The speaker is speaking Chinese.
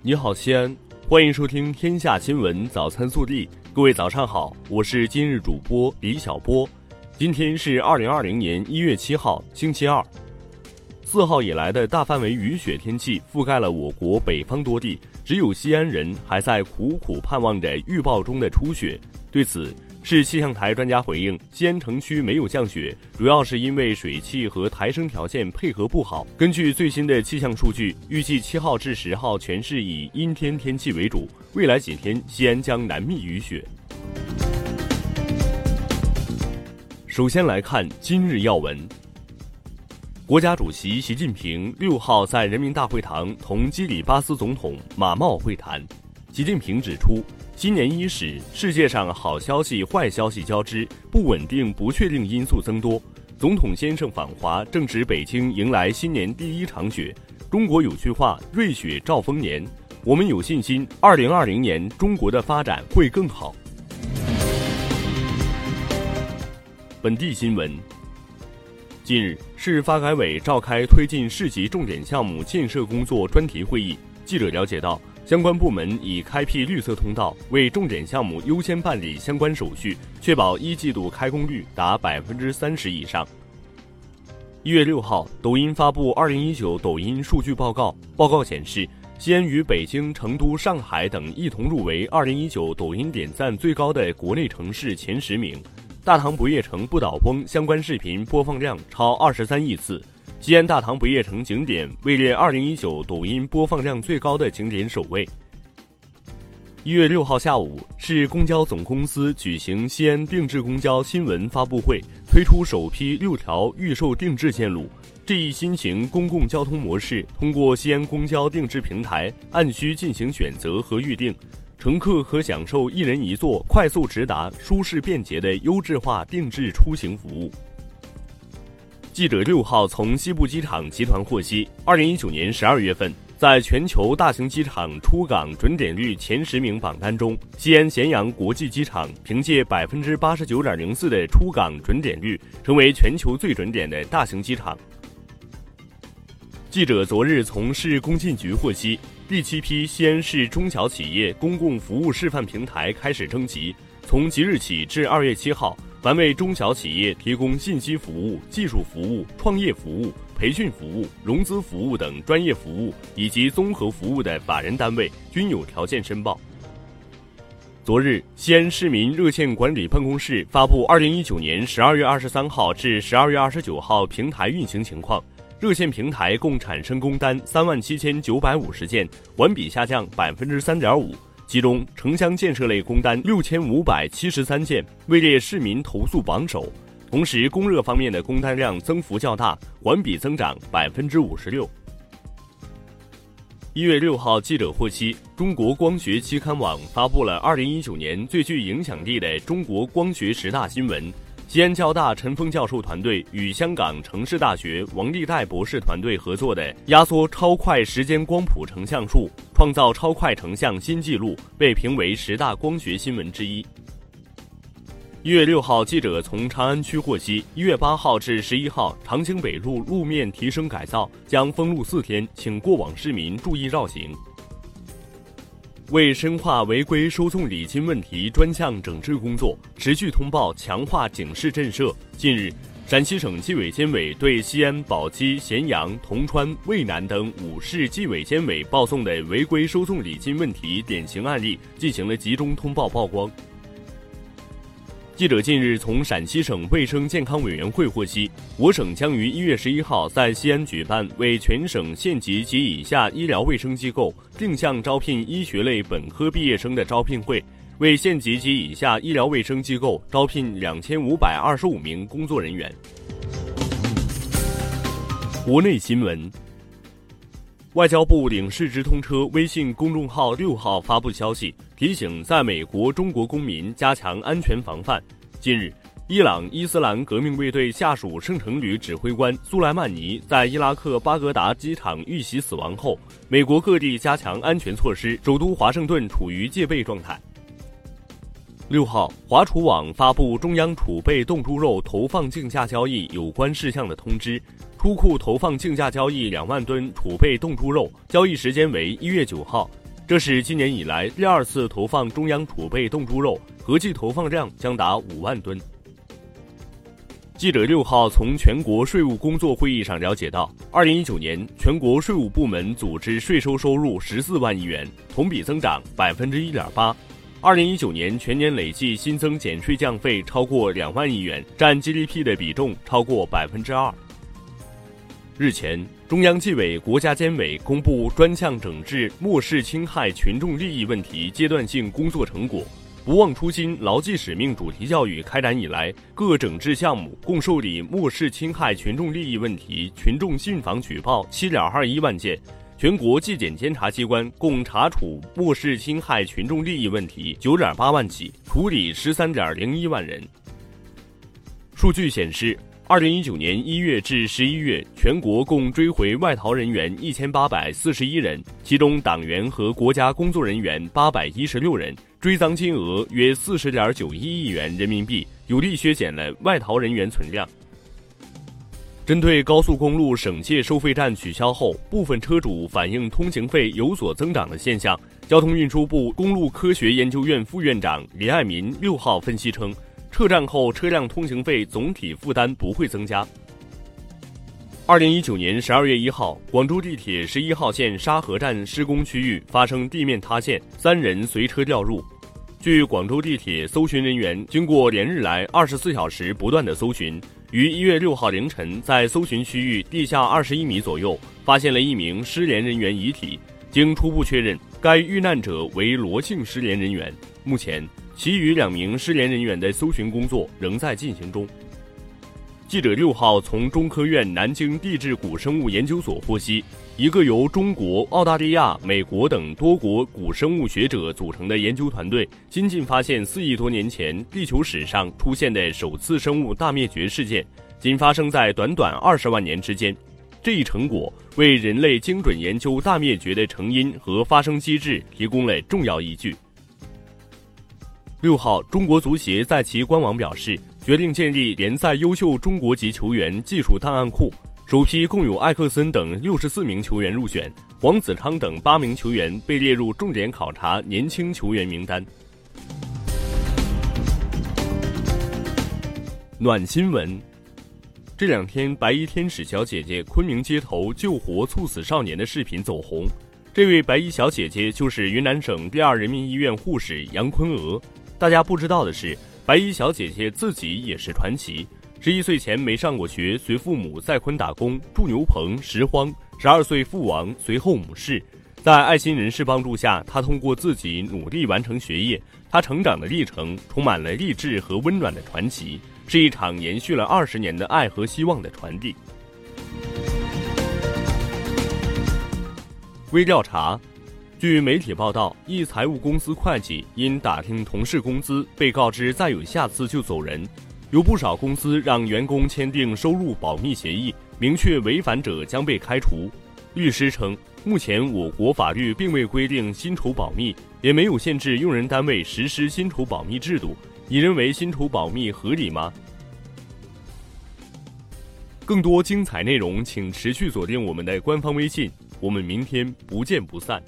你好，西安，欢迎收听《天下新闻早餐速递》。各位早上好，我是今日主播李小波。今天是二零二零年一月七号，星期二。四号以来的大范围雨雪天气覆盖了我国北方多地，只有西安人还在苦苦盼望着预报中的初雪。对此，市气象台专家回应：西安城区没有降雪，主要是因为水汽和抬升条件配合不好。根据最新的气象数据，预计七号至十号全市以阴天天气为主，未来几天西安将难觅雨雪。首先来看今日要闻。国家主席习近平六号在人民大会堂同基里巴斯总统马茂会谈。习近平指出。新年伊始，世界上好消息、坏消息交织，不稳定、不确定因素增多。总统先生访华，正值北京迎来新年第一场雪。中国有句话：“瑞雪兆丰年。”我们有信心，二零二零年中国的发展会更好。本地新闻：近日，市发改委召开推进市级重点项目建设工作专题会议。记者了解到。相关部门已开辟绿色通道，为重点项目优先办理相关手续，确保一季度开工率达百分之三十以上。一月六号，抖音发布二零一九抖音数据报告，报告显示，西安与北京、成都、上海等一同入围二零一九抖音点赞最高的国内城市前十名。大唐不夜城不倒翁相关视频播放量超二十三亿次。西安大唐不夜城景点位列二零一九抖音播放量最高的景点首位。一月六号下午，市公交总公司举行西安定制公交新闻发布会，推出首批六条预售定制线路。这一新型公共交通模式通过西安公交定制平台按需进行选择和预订，乘客可享受一人一座、快速直达、舒适便捷的优质化定制出行服务。记者六号从西部机场集团获悉，二零一九年十二月份，在全球大型机场出港准点率前十名榜单中，西安咸阳国际机场凭借百分之八十九点零四的出港准点率，成为全球最准点的大型机场。记者昨日从市工信局获悉，第七批西安市中小企业公共服务示范平台开始征集，从即日起至二月七号。凡为中小企业提供信息服务、技术服务、创业服务、培训服务、融资服务等专业服务以及综合服务的法人单位，均有条件申报。昨日，西安市民热线管理办公室发布二零一九年十二月二十三号至十二月二十九号平台运行情况，热线平台共产生工单三万七千九百五十件，环比下降百分之三点五。其中，城乡建设类工单六千五百七十三件，位列市民投诉榜首。同时，供热方面的工单量增幅较大，环比增长百分之五十六。一月六号，记者获悉，中国光学期刊网发布了二零一九年最具影响力的中国光学十大新闻。西安交大陈峰教授团队与香港城市大学王立代博士团队合作的压缩超快时间光谱成像术，创造超快成像新纪录，被评为十大光学新闻之一。一月六号，记者从长安区获悉，一月八号至十一号，长青北路路面提升改造将封路四天，请过往市民注意绕行。为深化违规收送礼金问题专项整治工作，持续通报强化警示震慑。近日，陕西省纪委监委对西安、宝鸡、咸阳、铜川、渭南等五市纪委监委报送的违规收送礼金问题典型案例进行了集中通报曝光。记者近日从陕西省卫生健康委员会获悉，我省将于一月十一号在西安举办为全省县级及以下医疗卫生机构定向招聘医学类本科毕业生的招聘会，为县级及以下医疗卫生机构招聘两千五百二十五名工作人员。国内新闻。外交部领事直通车微信公众号六号发布消息，提醒在美国中国公民加强安全防范。近日，伊朗伊斯兰革命卫队下属圣城旅指挥官苏莱曼尼在伊拉克巴格达机场遇袭死亡后，美国各地加强安全措施，首都华盛顿处于戒备状态。六号，华储网发布中央储备冻猪肉投放竞价交易有关事项的通知，出库投放竞价交易两万吨储备冻猪肉，交易时间为一月九号，这是今年以来第二次投放中央储备冻猪肉，合计投放量将达五万吨。记者六号从全国税务工作会议上了解到，二零一九年全国税务部门组织税收收入十四万亿元，同比增长百分之一点八。二零一九年全年累计新增减税降费超过两万亿元，占 GDP 的比重超过百分之二。日前，中央纪委国家监委公布专项整治漠视侵害群众利益问题阶段性工作成果。不忘初心、牢记使命主题教育开展以来，各整治项目共受理漠视侵害群众利益问题群众信访举报七点二一万件，全国纪检监察机关共查处漠视侵害群众利益问题九点八万起，处理十三点零一万人。数据显示。二零一九年一月至十一月，全国共追回外逃人员一千八百四十一人，其中党员和国家工作人员八百一十六人，追赃金额约四十点九一亿元人民币，有力削减了外逃人员存量。针对高速公路省界收费站取消后，部分车主反映通行费有所增长的现象，交通运输部公路科学研究院副院长李爱民六号分析称。撤站后，车辆通行费总体负担不会增加。二零一九年十二月一号，广州地铁十一号线沙河站施工区域发生地面塌陷，三人随车掉入。据广州地铁搜寻人员经过连日来二十四小时不断的搜寻，于一月六号凌晨在搜寻区域地下二十一米左右发现了一名失联人员遗体。经初步确认，该遇难者为罗姓失联人员。目前。其余两名失联人员的搜寻工作仍在进行中。记者六号从中科院南京地质古生物研究所获悉，一个由中国、澳大利亚、美国等多国古生物学者组成的研究团队，新近发现四亿多年前地球史上出现的首次生物大灭绝事件，仅发生在短短二十万年之间。这一成果为人类精准研究大灭绝的成因和发生机制提供了重要依据。六号，中国足协在其官网表示，决定建立联赛优秀中国籍球员技术档案库，首批共有艾克森等六十四名球员入选，黄子昌等八名球员被列入重点考察年轻球员名单。暖新闻，这两天白衣天使小姐姐昆明街头救活猝死少年的视频走红，这位白衣小姐姐就是云南省第二人民医院护士杨坤娥。大家不知道的是，白衣小姐姐自己也是传奇。十一岁前没上过学，随父母在昆打工，住牛棚、拾荒。十二岁父亡，随后母逝。在爱心人士帮助下，她通过自己努力完成学业。她成长的历程充满了励志和温暖的传奇，是一场延续了二十年的爱和希望的传递。微调查。据媒体报道，一财务公司会计因打听同事工资，被告知再有下次就走人。有不少公司让员工签订收入保密协议，明确违反者将被开除。律师称，目前我国法律并未规定薪酬保密，也没有限制用人单位实施薪酬保密制度。你认为薪酬保密合理吗？更多精彩内容，请持续锁定我们的官方微信。我们明天不见不散。